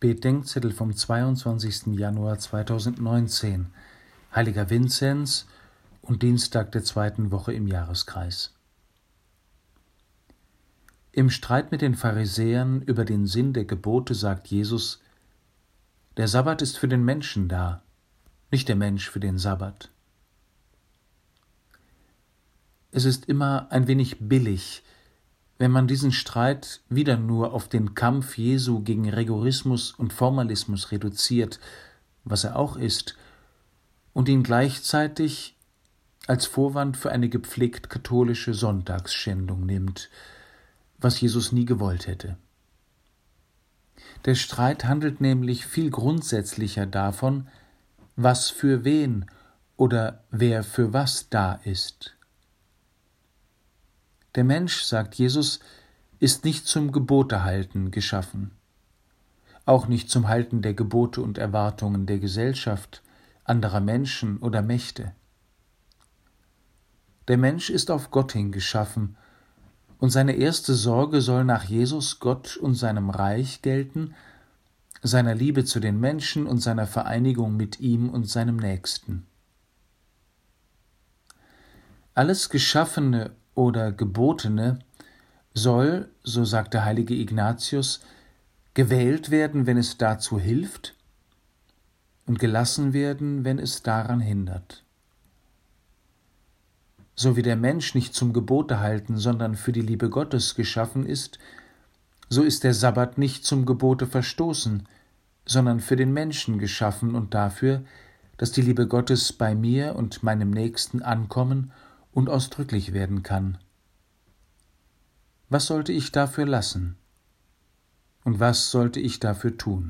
Bedenkzettel vom 22. Januar 2019, Heiliger Vinzenz und Dienstag der zweiten Woche im Jahreskreis. Im Streit mit den Pharisäern über den Sinn der Gebote sagt Jesus, der Sabbat ist für den Menschen da, nicht der Mensch für den Sabbat. Es ist immer ein wenig billig, wenn man diesen Streit wieder nur auf den Kampf Jesu gegen Rigorismus und Formalismus reduziert, was er auch ist, und ihn gleichzeitig als Vorwand für eine gepflegt katholische Sonntagsschändung nimmt, was Jesus nie gewollt hätte. Der Streit handelt nämlich viel grundsätzlicher davon, was für wen oder wer für was da ist. Der Mensch, sagt Jesus, ist nicht zum Gebotehalten geschaffen, auch nicht zum Halten der Gebote und Erwartungen der Gesellschaft, anderer Menschen oder Mächte. Der Mensch ist auf Gott hin geschaffen, und seine erste Sorge soll nach Jesus Gott und seinem Reich gelten, seiner Liebe zu den Menschen und seiner Vereinigung mit ihm und seinem Nächsten. Alles Geschaffene oder Gebotene soll, so sagt der heilige Ignatius, gewählt werden, wenn es dazu hilft, und gelassen werden, wenn es daran hindert. So wie der Mensch nicht zum Gebote halten, sondern für die Liebe Gottes geschaffen ist, so ist der Sabbat nicht zum Gebote verstoßen, sondern für den Menschen geschaffen und dafür, dass die Liebe Gottes bei mir und meinem Nächsten ankommen und ausdrücklich werden kann. Was sollte ich dafür lassen? Und was sollte ich dafür tun?